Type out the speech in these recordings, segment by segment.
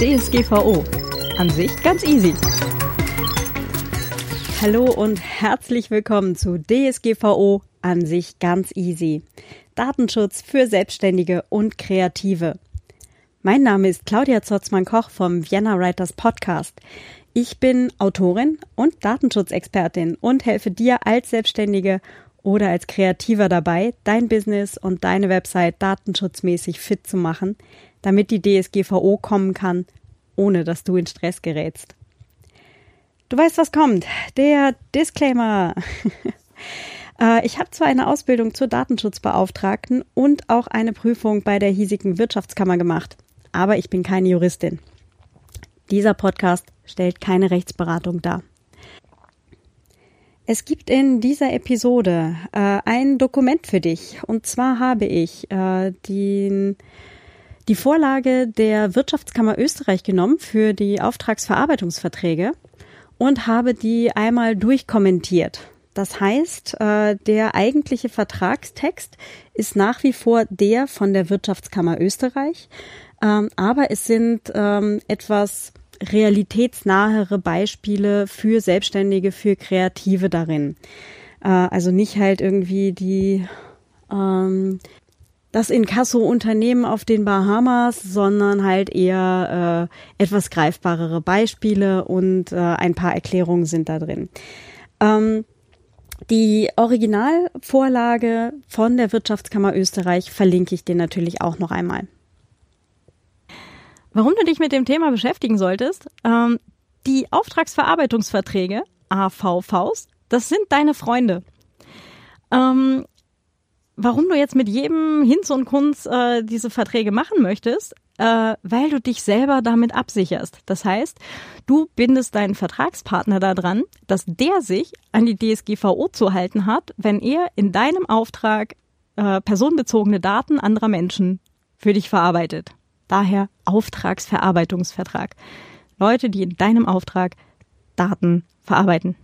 DSGVO. An sich ganz easy. Hallo und herzlich willkommen zu DSGVO. An sich ganz easy. Datenschutz für Selbstständige und Kreative. Mein Name ist Claudia Zotzmann-Koch vom Vienna Writers Podcast. Ich bin Autorin und Datenschutzexpertin und helfe dir als Selbstständige oder als Kreativer dabei, dein Business und deine Website datenschutzmäßig fit zu machen, damit die DSGVO kommen kann, ohne dass du in Stress gerätst. Du weißt, was kommt. Der Disclaimer. Äh, ich habe zwar eine Ausbildung zur Datenschutzbeauftragten und auch eine Prüfung bei der hiesigen Wirtschaftskammer gemacht, aber ich bin keine Juristin. Dieser Podcast stellt keine Rechtsberatung dar. Es gibt in dieser Episode äh, ein Dokument für dich. Und zwar habe ich äh, den die Vorlage der Wirtschaftskammer Österreich genommen für die Auftragsverarbeitungsverträge und habe die einmal durchkommentiert. Das heißt, äh, der eigentliche Vertragstext ist nach wie vor der von der Wirtschaftskammer Österreich, ähm, aber es sind ähm, etwas realitätsnahere Beispiele für Selbstständige, für Kreative darin. Äh, also nicht halt irgendwie die ähm, das Inkasso-Unternehmen auf den Bahamas, sondern halt eher äh, etwas greifbarere Beispiele und äh, ein paar Erklärungen sind da drin. Ähm, die Originalvorlage von der Wirtschaftskammer Österreich verlinke ich dir natürlich auch noch einmal. Warum du dich mit dem Thema beschäftigen solltest? Ähm, die Auftragsverarbeitungsverträge, AVVs, das sind deine Freunde. Ähm, warum du jetzt mit jedem Hinz und Kunz äh, diese Verträge machen möchtest, äh, weil du dich selber damit absicherst. Das heißt, du bindest deinen Vertragspartner daran, dass der sich an die DSGVO zu halten hat, wenn er in deinem Auftrag äh, personenbezogene Daten anderer Menschen für dich verarbeitet. Daher Auftragsverarbeitungsvertrag. Leute, die in deinem Auftrag Daten verarbeiten.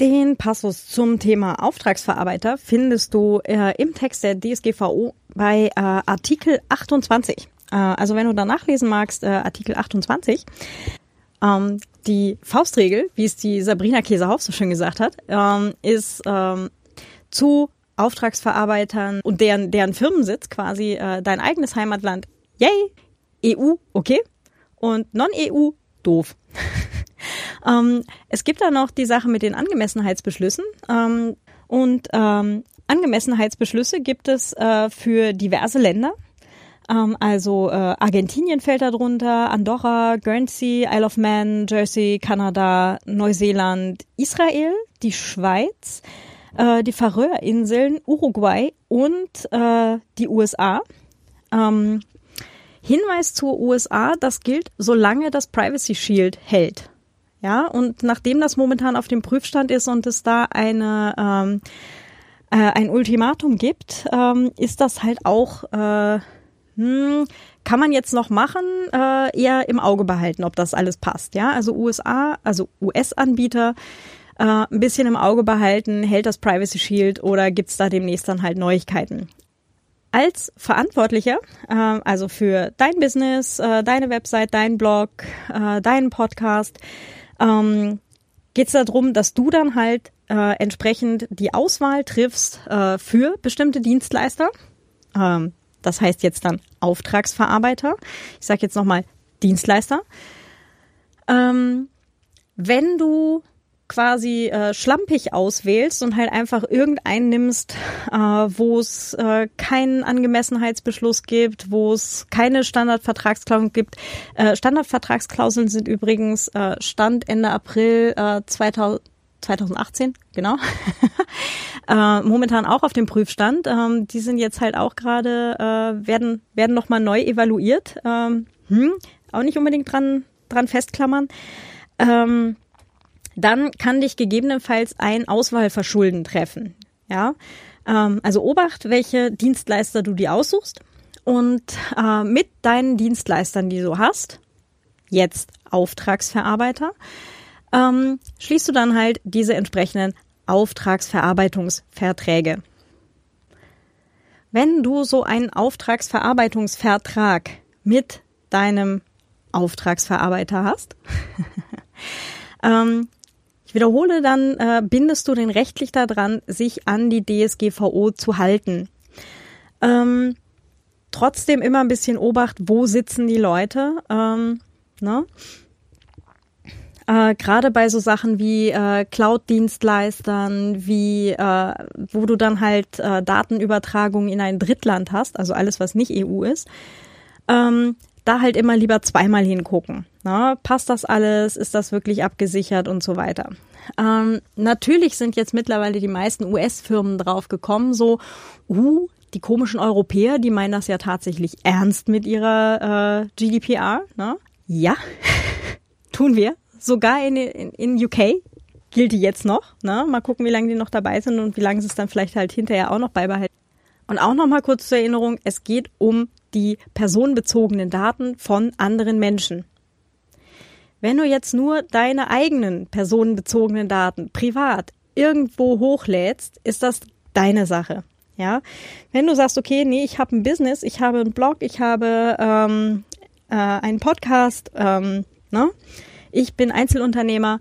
Den Passus zum Thema Auftragsverarbeiter findest du äh, im Text der DSGVO bei äh, Artikel 28. Äh, also wenn du da nachlesen magst, äh, Artikel 28. Ähm, die Faustregel, wie es die Sabrina Käsehauf so schön gesagt hat, ähm, ist ähm, zu Auftragsverarbeitern und deren, deren Firmensitz quasi äh, dein eigenes Heimatland. Yay! EU, okay. Und Non-EU, doof. Ähm, es gibt da noch die Sache mit den Angemessenheitsbeschlüssen. Ähm, und ähm, Angemessenheitsbeschlüsse gibt es äh, für diverse Länder. Ähm, also äh, Argentinien fällt darunter, Andorra, Guernsey, Isle of Man, Jersey, Kanada, Neuseeland, Israel, die Schweiz, äh, die Färöerinseln, Uruguay und äh, die USA. Ähm, Hinweis zur USA, das gilt, solange das Privacy Shield hält. Ja, und nachdem das momentan auf dem Prüfstand ist und es da eine ähm, äh, ein Ultimatum gibt, ähm, ist das halt auch äh, hm, kann man jetzt noch machen, äh, eher im Auge behalten, ob das alles passt. Ja, also USA, also US-Anbieter äh, ein bisschen im Auge behalten, hält das Privacy Shield oder gibt's da demnächst dann halt Neuigkeiten? Als Verantwortlicher, äh, also für dein Business, äh, deine Website, dein Blog, äh, deinen Podcast, ähm, geht es darum, dass du dann halt äh, entsprechend die Auswahl triffst äh, für bestimmte Dienstleister. Ähm, das heißt jetzt dann Auftragsverarbeiter. Ich sage jetzt nochmal Dienstleister. Ähm, wenn du quasi äh, schlampig auswählst und halt einfach irgendeinen nimmst, äh, wo es äh, keinen Angemessenheitsbeschluss gibt, wo es keine Standardvertragsklauseln gibt. Äh, Standardvertragsklauseln sind übrigens äh, Stand Ende April äh, 2000 2018, genau. äh, momentan auch auf dem Prüfstand. Ähm, die sind jetzt halt auch gerade, äh, werden, werden nochmal neu evaluiert. Ähm, hm, auch nicht unbedingt dran, dran festklammern. Ähm, dann kann dich gegebenenfalls ein Auswahlverschulden treffen. Ja, ähm, also obacht, welche Dienstleister du dir aussuchst und äh, mit deinen Dienstleistern, die du hast, jetzt Auftragsverarbeiter, ähm, schließt du dann halt diese entsprechenden Auftragsverarbeitungsverträge. Wenn du so einen Auftragsverarbeitungsvertrag mit deinem Auftragsverarbeiter hast. ähm, wiederhole, dann äh, bindest du den rechtlich daran, sich an die DSGVO zu halten. Ähm, trotzdem immer ein bisschen Obacht, wo sitzen die Leute. Ähm, ne? Äh, Gerade bei so Sachen wie äh, Cloud-Dienstleistern, wie äh, wo du dann halt äh, Datenübertragung in ein Drittland hast, also alles, was nicht EU ist, ähm, da halt immer lieber zweimal hingucken. Ne? Passt das alles? Ist das wirklich abgesichert und so weiter? Ähm, natürlich sind jetzt mittlerweile die meisten US-Firmen drauf gekommen, so, uh, die komischen Europäer, die meinen das ja tatsächlich ernst mit ihrer äh, GDPR. Ne? Ja, tun wir sogar in, in, in UK gilt die jetzt noch. Ne? Mal gucken, wie lange die noch dabei sind und wie lange sie es dann vielleicht halt hinterher auch noch beibehalten. Und auch noch mal kurz zur Erinnerung, es geht um die personenbezogenen Daten von anderen Menschen. Wenn du jetzt nur deine eigenen personenbezogenen Daten privat irgendwo hochlädst, ist das deine Sache. Ja, wenn du sagst, okay, nee, ich habe ein Business, ich habe einen Blog, ich habe ähm, äh, einen Podcast, ähm, ne? ich bin Einzelunternehmer,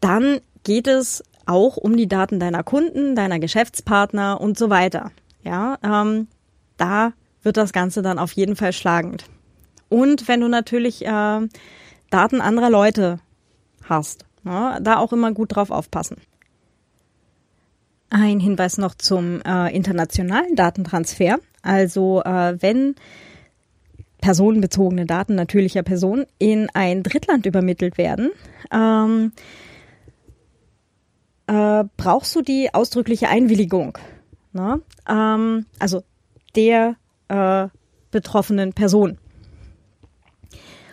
dann geht es auch um die Daten deiner Kunden, deiner Geschäftspartner und so weiter. Ja, ähm, da wird das Ganze dann auf jeden Fall schlagend. Und wenn du natürlich äh, Daten anderer Leute hast, ne, da auch immer gut drauf aufpassen. Ein Hinweis noch zum äh, internationalen Datentransfer. Also äh, wenn personenbezogene Daten natürlicher Personen in ein Drittland übermittelt werden, ähm, äh, brauchst du die ausdrückliche Einwilligung. Ne? Ähm, also der äh, betroffenen Person.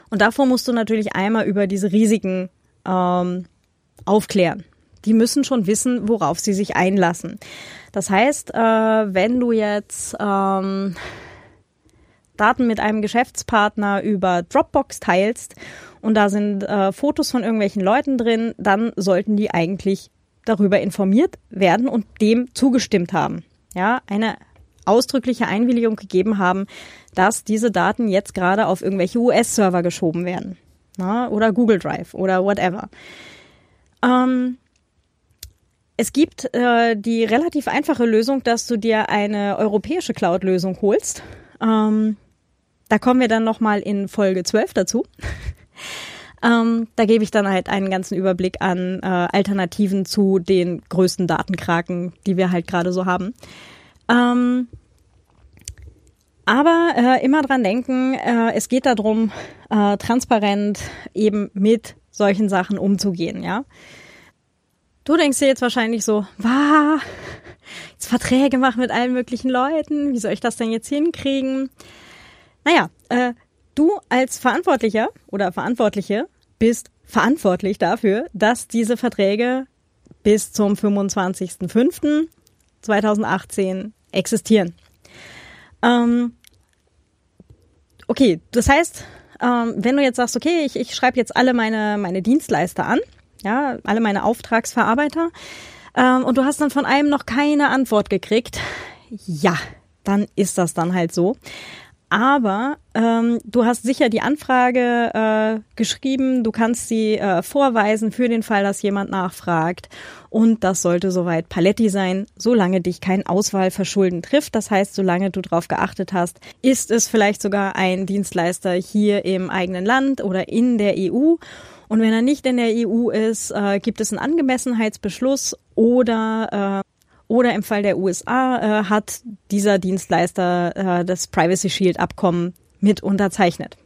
Und davor musst du natürlich einmal über diese Risiken ähm, aufklären. Die müssen schon wissen, worauf sie sich einlassen. Das heißt, äh, wenn du jetzt ähm, Daten mit einem Geschäftspartner über Dropbox teilst und da sind äh, Fotos von irgendwelchen Leuten drin, dann sollten die eigentlich darüber informiert werden und dem zugestimmt haben. Ja, eine ausdrückliche Einwilligung gegeben haben, dass diese Daten jetzt gerade auf irgendwelche US-Server geschoben werden. Na, oder Google Drive oder whatever. Ähm, es gibt äh, die relativ einfache Lösung, dass du dir eine europäische Cloud-Lösung holst. Ähm, da kommen wir dann nochmal in Folge 12 dazu. ähm, da gebe ich dann halt einen ganzen Überblick an äh, Alternativen zu den größten Datenkraken, die wir halt gerade so haben. Ähm, aber äh, immer dran denken, äh, es geht darum, äh, transparent eben mit solchen Sachen umzugehen, ja. Du denkst dir jetzt wahrscheinlich so, wow, jetzt Verträge machen mit allen möglichen Leuten, wie soll ich das denn jetzt hinkriegen? Naja, äh, du als Verantwortlicher oder Verantwortliche bist verantwortlich dafür, dass diese Verträge bis zum 25.05.2018 existieren. Ähm, okay, das heißt, ähm, wenn du jetzt sagst, okay, ich, ich schreibe jetzt alle meine, meine Dienstleister an, ja, alle meine Auftragsverarbeiter, ähm, und du hast dann von einem noch keine Antwort gekriegt, ja, dann ist das dann halt so. Aber ähm, du hast sicher die Anfrage äh, geschrieben, du kannst sie äh, vorweisen für den Fall, dass jemand nachfragt. Und das sollte soweit Paletti sein, solange dich kein Auswahlverschulden trifft. Das heißt, solange du darauf geachtet hast, ist es vielleicht sogar ein Dienstleister hier im eigenen Land oder in der EU. Und wenn er nicht in der EU ist, äh, gibt es einen Angemessenheitsbeschluss oder äh, oder im Fall der USA äh, hat dieser Dienstleister äh, das Privacy Shield Abkommen mit unterzeichnet.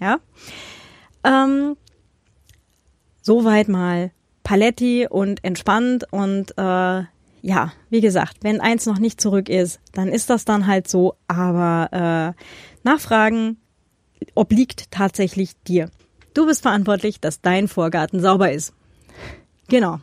Ja. Ähm, soweit mal Paletti und entspannt und äh, ja, wie gesagt, wenn eins noch nicht zurück ist, dann ist das dann halt so, aber äh, Nachfragen obliegt tatsächlich dir. Du bist verantwortlich, dass dein Vorgarten sauber ist. Genau.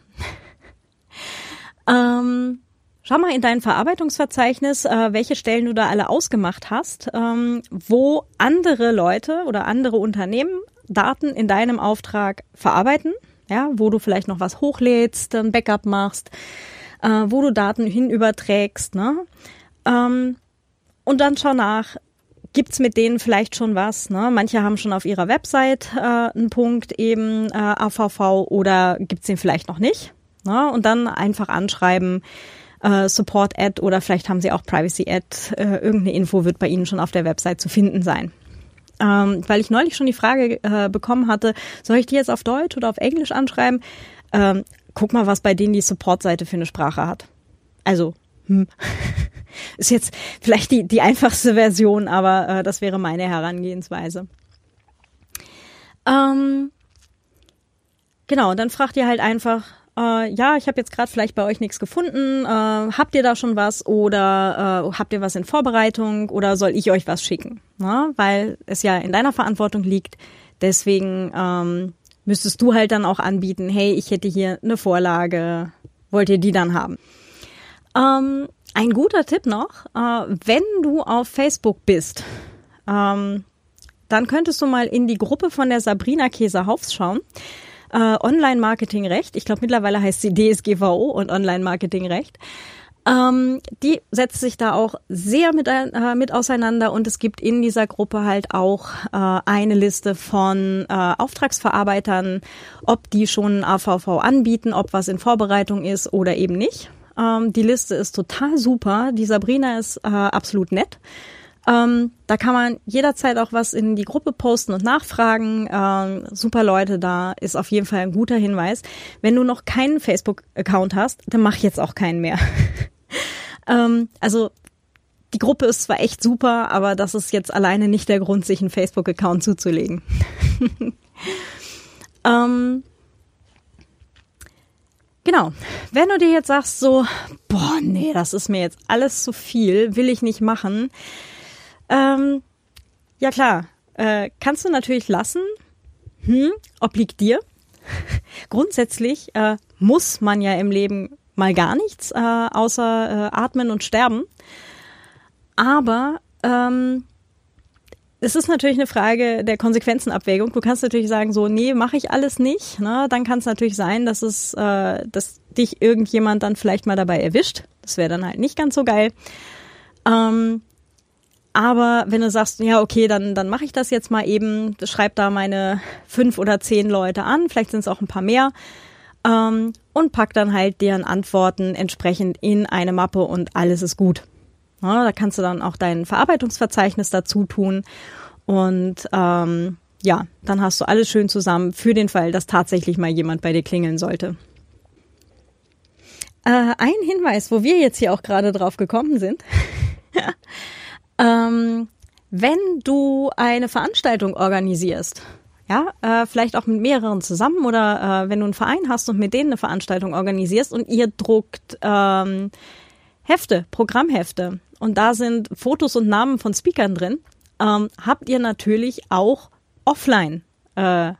ähm, Schau mal in dein Verarbeitungsverzeichnis, äh, welche Stellen du da alle ausgemacht hast, ähm, wo andere Leute oder andere Unternehmen Daten in deinem Auftrag verarbeiten, ja, wo du vielleicht noch was hochlädst, ein Backup machst, äh, wo du Daten hinüberträgst, ne? Ähm, und dann schau nach, gibt's mit denen vielleicht schon was? Ne? Manche haben schon auf ihrer Website äh, einen Punkt eben äh, AVV oder gibt's den vielleicht noch nicht? Ne? Und dann einfach anschreiben, äh, Support Ad oder vielleicht haben sie auch Privacy Ad. Äh, irgendeine Info wird bei Ihnen schon auf der Website zu finden sein. Ähm, weil ich neulich schon die Frage äh, bekommen hatte, soll ich die jetzt auf Deutsch oder auf Englisch anschreiben? Ähm, guck mal, was bei denen die Support-Seite für eine Sprache hat. Also, hm. ist jetzt vielleicht die, die einfachste Version, aber äh, das wäre meine Herangehensweise. Ähm, genau, dann fragt ihr halt einfach, äh, ja, ich habe jetzt gerade vielleicht bei euch nichts gefunden, äh, habt ihr da schon was oder äh, habt ihr was in Vorbereitung oder soll ich euch was schicken? Na, weil es ja in deiner Verantwortung liegt. Deswegen ähm, müsstest du halt dann auch anbieten, hey, ich hätte hier eine Vorlage, wollt ihr die dann haben? Ähm, ein guter Tipp noch, äh, wenn du auf Facebook bist, ähm, dann könntest du mal in die Gruppe von der Sabrina Käse-Haufs schauen äh, Online-Marketing-Recht. Ich glaube, mittlerweile heißt sie DSGVO und Online-Marketing-Recht. Ähm, die setzt sich da auch sehr mit, äh, mit auseinander und es gibt in dieser Gruppe halt auch äh, eine Liste von äh, Auftragsverarbeitern, ob die schon AVV anbieten, ob was in Vorbereitung ist oder eben nicht. Ähm, die Liste ist total super. Die Sabrina ist äh, absolut nett. Ähm, da kann man jederzeit auch was in die Gruppe posten und nachfragen. Ähm, super Leute, da ist auf jeden Fall ein guter Hinweis. Wenn du noch keinen Facebook-Account hast, dann mach jetzt auch keinen mehr. ähm, also die Gruppe ist zwar echt super, aber das ist jetzt alleine nicht der Grund, sich einen Facebook-Account zuzulegen. ähm, Genau. Wenn du dir jetzt sagst so, boah, nee, das ist mir jetzt alles zu viel, will ich nicht machen, ähm, ja klar, äh, kannst du natürlich lassen. Hm, obliegt dir. Grundsätzlich äh, muss man ja im Leben mal gar nichts äh, außer äh, atmen und sterben. Aber ähm, es ist natürlich eine Frage der Konsequenzenabwägung. Du kannst natürlich sagen, so, nee, mache ich alles nicht. Ne? Dann kann es natürlich sein, dass es, äh, dass dich irgendjemand dann vielleicht mal dabei erwischt. Das wäre dann halt nicht ganz so geil. Ähm, aber wenn du sagst, ja, okay, dann, dann mache ich das jetzt mal eben, schreib da meine fünf oder zehn Leute an, vielleicht sind es auch ein paar mehr, ähm, und pack dann halt deren Antworten entsprechend in eine Mappe und alles ist gut. Ja, da kannst du dann auch dein Verarbeitungsverzeichnis dazu tun und ähm, ja, dann hast du alles schön zusammen für den Fall, dass tatsächlich mal jemand bei dir klingeln sollte. Äh, ein Hinweis, wo wir jetzt hier auch gerade drauf gekommen sind. Ähm, wenn du eine Veranstaltung organisierst, ja, äh, vielleicht auch mit mehreren zusammen oder äh, wenn du einen Verein hast und mit denen eine Veranstaltung organisierst und ihr druckt ähm, Hefte, Programmhefte und da sind Fotos und Namen von Speakern drin, ähm, habt ihr natürlich auch offline äh,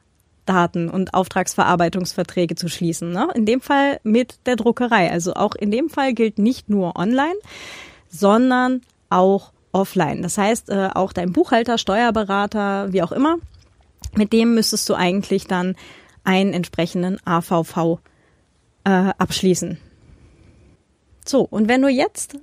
Daten und Auftragsverarbeitungsverträge zu schließen. Ne? In dem Fall mit der Druckerei. Also auch in dem Fall gilt nicht nur online, sondern auch offline. Das heißt, äh, auch dein Buchhalter, Steuerberater, wie auch immer, mit dem müsstest du eigentlich dann einen entsprechenden AVV äh, abschließen. So, und wenn du jetzt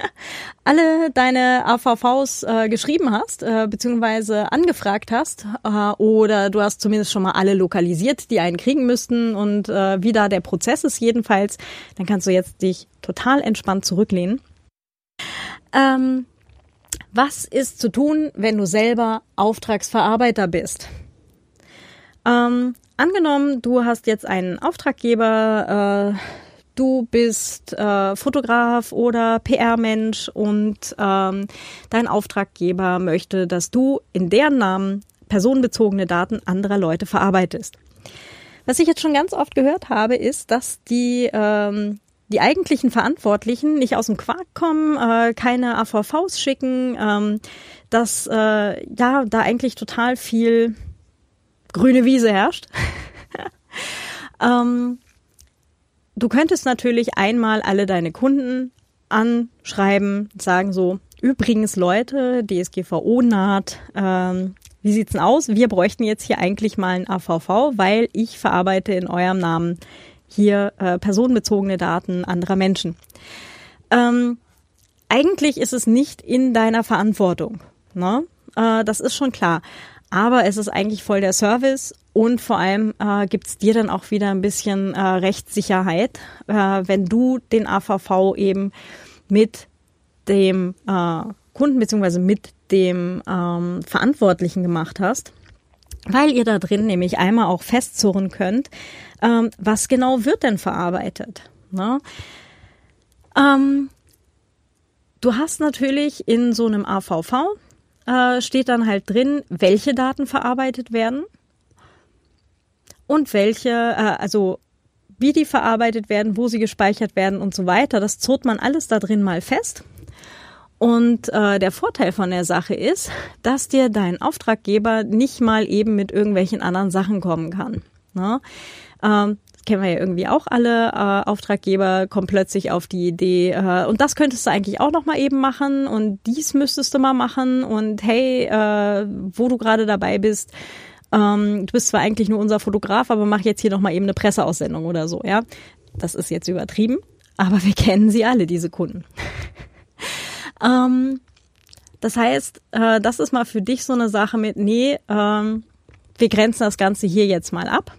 alle deine AVVs äh, geschrieben hast, äh, beziehungsweise angefragt hast, äh, oder du hast zumindest schon mal alle lokalisiert, die einen kriegen müssten und äh, wie da der Prozess ist jedenfalls, dann kannst du jetzt dich total entspannt zurücklehnen. Ähm, was ist zu tun, wenn du selber Auftragsverarbeiter bist? Ähm, angenommen, du hast jetzt einen Auftraggeber, äh, du bist äh, Fotograf oder PR-Mensch und ähm, dein Auftraggeber möchte, dass du in deren Namen personenbezogene Daten anderer Leute verarbeitest. Was ich jetzt schon ganz oft gehört habe, ist, dass die ähm, die eigentlichen Verantwortlichen nicht aus dem Quark kommen, äh, keine AVVs schicken, ähm, dass äh, ja da eigentlich total viel grüne Wiese herrscht. ähm, du könntest natürlich einmal alle deine Kunden anschreiben, sagen so, übrigens Leute, DSGVO naht, ähm, wie sieht's denn aus? Wir bräuchten jetzt hier eigentlich mal ein AVV, weil ich verarbeite in eurem Namen hier äh, personenbezogene Daten anderer Menschen. Ähm, eigentlich ist es nicht in deiner Verantwortung. Ne? Äh, das ist schon klar. Aber es ist eigentlich voll der Service und vor allem äh, gibt dir dann auch wieder ein bisschen äh, Rechtssicherheit, äh, wenn du den AVV eben mit dem äh, Kunden beziehungsweise mit dem ähm, Verantwortlichen gemacht hast, weil ihr da drin nämlich einmal auch festzurren könnt, ähm, was genau wird denn verarbeitet. Ne? Ähm, du hast natürlich in so einem AVV äh, steht dann halt drin, welche Daten verarbeitet werden und welche, äh, also wie die verarbeitet werden, wo sie gespeichert werden und so weiter. Das zurrt man alles da drin mal fest. Und äh, der Vorteil von der Sache ist, dass dir dein Auftraggeber nicht mal eben mit irgendwelchen anderen Sachen kommen kann. Ne? Ähm, kennen wir ja irgendwie auch alle. Äh, Auftraggeber kommen plötzlich auf die Idee, äh, und das könntest du eigentlich auch noch mal eben machen und dies müsstest du mal machen und hey, äh, wo du gerade dabei bist, ähm, du bist zwar eigentlich nur unser Fotograf, aber mach jetzt hier noch mal eben eine Presseaussendung oder so, ja. Das ist jetzt übertrieben, aber wir kennen sie alle, diese Kunden. Ähm, das heißt, äh, das ist mal für dich so eine Sache mit, nee, ähm, wir grenzen das Ganze hier jetzt mal ab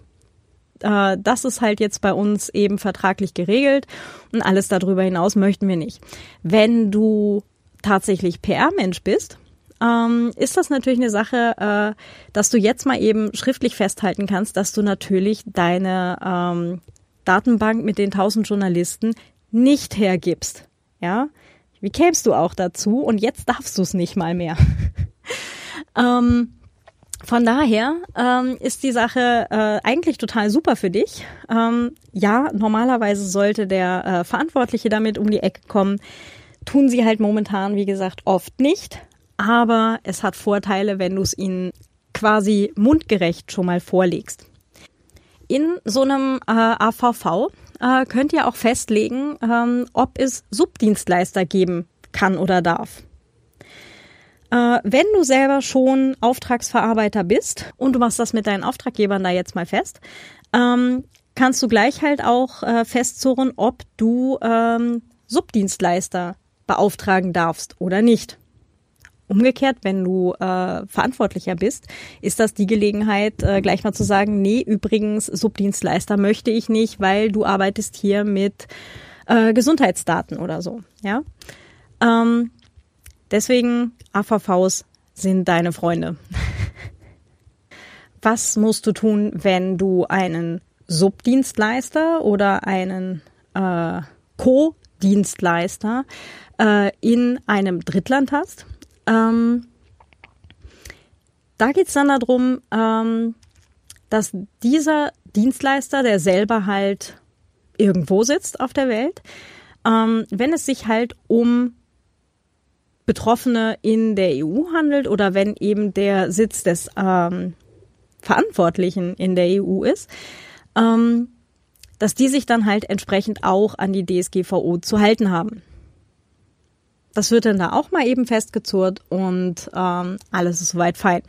äh, das ist halt jetzt bei uns eben vertraglich geregelt und alles darüber hinaus möchten wir nicht. Wenn du tatsächlich PR-Mensch bist, ähm, ist das natürlich eine Sache, äh, dass du jetzt mal eben schriftlich festhalten kannst, dass du natürlich deine ähm, Datenbank mit den tausend Journalisten nicht hergibst. Ja, wie kämst du auch dazu? Und jetzt darfst du es nicht mal mehr. ähm, von daher ähm, ist die Sache äh, eigentlich total super für dich. Ähm, ja, normalerweise sollte der äh, Verantwortliche damit um die Ecke kommen. Tun sie halt momentan, wie gesagt, oft nicht. Aber es hat Vorteile, wenn du es ihnen quasi mundgerecht schon mal vorlegst. In so einem äh, AVV äh, könnt ihr auch festlegen, ähm, ob es Subdienstleister geben kann oder darf. Äh, wenn du selber schon Auftragsverarbeiter bist und du machst das mit deinen Auftraggebern da jetzt mal fest, ähm, kannst du gleich halt auch äh, festzurren, ob du ähm, Subdienstleister beauftragen darfst oder nicht. Umgekehrt, wenn du äh, verantwortlicher bist, ist das die Gelegenheit, äh, gleich mal zu sagen, nee, übrigens, Subdienstleister möchte ich nicht, weil du arbeitest hier mit äh, Gesundheitsdaten oder so. Ja. Ähm, Deswegen AVVs sind deine Freunde. Was musst du tun, wenn du einen Subdienstleister oder einen äh, Co-Dienstleister äh, in einem Drittland hast? Ähm, da geht's dann darum, ähm, dass dieser Dienstleister, der selber halt irgendwo sitzt auf der Welt, ähm, wenn es sich halt um Betroffene in der EU handelt oder wenn eben der Sitz des ähm, Verantwortlichen in der EU ist, ähm, dass die sich dann halt entsprechend auch an die DSGVO zu halten haben. Das wird dann da auch mal eben festgezurrt und ähm, alles ist soweit fein.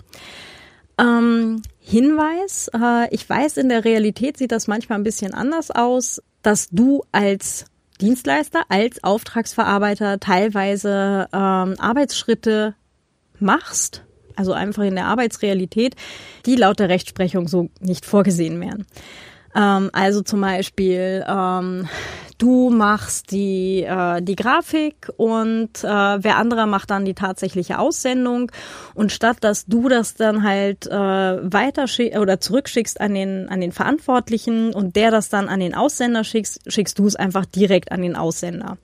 Ähm, Hinweis, äh, ich weiß, in der Realität sieht das manchmal ein bisschen anders aus, dass du als Dienstleister als Auftragsverarbeiter teilweise ähm, Arbeitsschritte machst, also einfach in der Arbeitsrealität, die laut der Rechtsprechung so nicht vorgesehen wären. Ähm, also zum Beispiel, ähm, du machst die, äh, die Grafik und äh, wer anderer macht dann die tatsächliche Aussendung. Und statt dass du das dann halt äh, weiter oder zurückschickst an den, an den Verantwortlichen und der das dann an den Aussender schickst, schickst du es einfach direkt an den Aussender.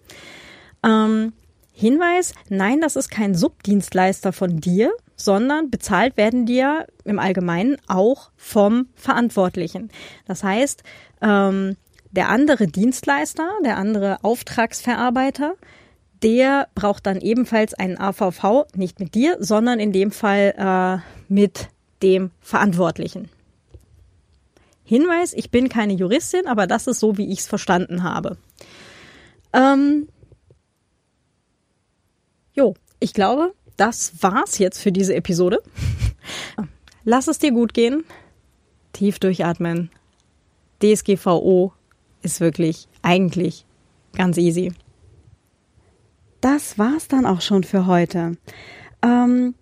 Ähm, Hinweis, nein, das ist kein Subdienstleister von dir, sondern bezahlt werden ja im Allgemeinen auch vom Verantwortlichen. Das heißt, ähm, der andere Dienstleister, der andere Auftragsverarbeiter, der braucht dann ebenfalls einen AVV, nicht mit dir, sondern in dem Fall äh, mit dem Verantwortlichen. Hinweis, ich bin keine Juristin, aber das ist so, wie ich es verstanden habe. Ähm, jo, ich glaube, das war's jetzt für diese Episode. Lass es dir gut gehen. Tief durchatmen. DSGVO ist wirklich eigentlich ganz easy. Das war's dann auch schon für heute. Ähm,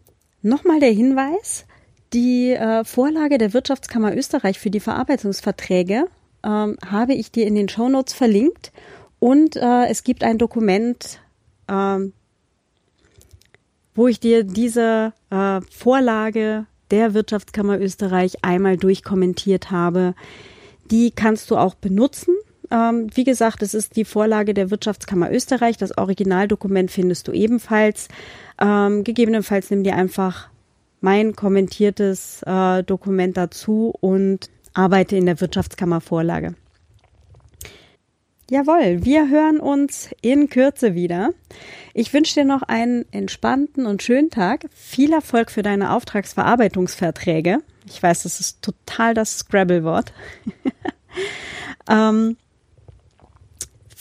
Nochmal der Hinweis, die äh, Vorlage der Wirtschaftskammer Österreich für die Verarbeitungsverträge ähm, habe ich dir in den Shownotes verlinkt und äh, es gibt ein Dokument, ähm, wo ich dir diese äh, Vorlage der Wirtschaftskammer Österreich einmal durchkommentiert habe. Die kannst du auch benutzen. Ähm, wie gesagt, es ist die Vorlage der Wirtschaftskammer Österreich. Das Originaldokument findest du ebenfalls. Ähm, gegebenenfalls nimm dir einfach mein kommentiertes äh, Dokument dazu und arbeite in der Wirtschaftskammer Vorlage. Jawohl, wir hören uns in Kürze wieder. Ich wünsche dir noch einen entspannten und schönen Tag. Viel Erfolg für deine Auftragsverarbeitungsverträge. Ich weiß, das ist total das Scrabble-Wort. ähm,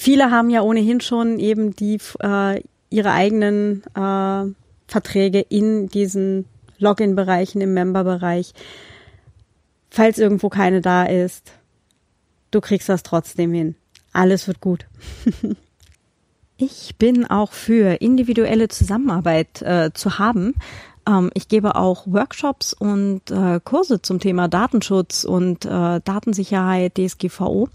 viele haben ja ohnehin schon eben die äh, ihre eigenen äh, Verträge in diesen Login-Bereichen, im Member-Bereich. Falls irgendwo keine da ist, du kriegst das trotzdem hin. Alles wird gut. ich bin auch für individuelle Zusammenarbeit äh, zu haben. Ähm, ich gebe auch Workshops und äh, Kurse zum Thema Datenschutz und äh, Datensicherheit DSGVO.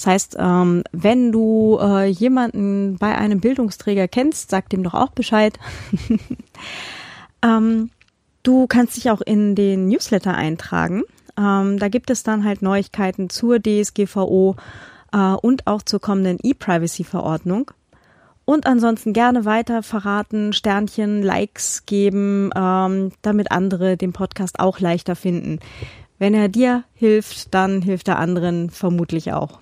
Das heißt, ähm, wenn du äh, jemanden bei einem Bildungsträger kennst, sag dem doch auch Bescheid. ähm, du kannst dich auch in den Newsletter eintragen. Ähm, da gibt es dann halt Neuigkeiten zur DSGVO äh, und auch zur kommenden E-Privacy-Verordnung. Und ansonsten gerne weiter verraten, Sternchen, Likes geben, ähm, damit andere den Podcast auch leichter finden. Wenn er dir hilft, dann hilft er anderen vermutlich auch.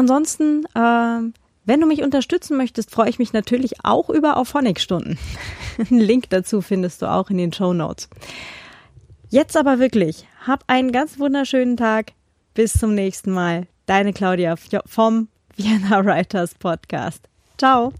Ansonsten, äh, wenn du mich unterstützen möchtest, freue ich mich natürlich auch über Auphonic-Stunden. Einen Link dazu findest du auch in den Show Notes. Jetzt aber wirklich, hab einen ganz wunderschönen Tag. Bis zum nächsten Mal. Deine Claudia vom Vienna Writers Podcast. Ciao.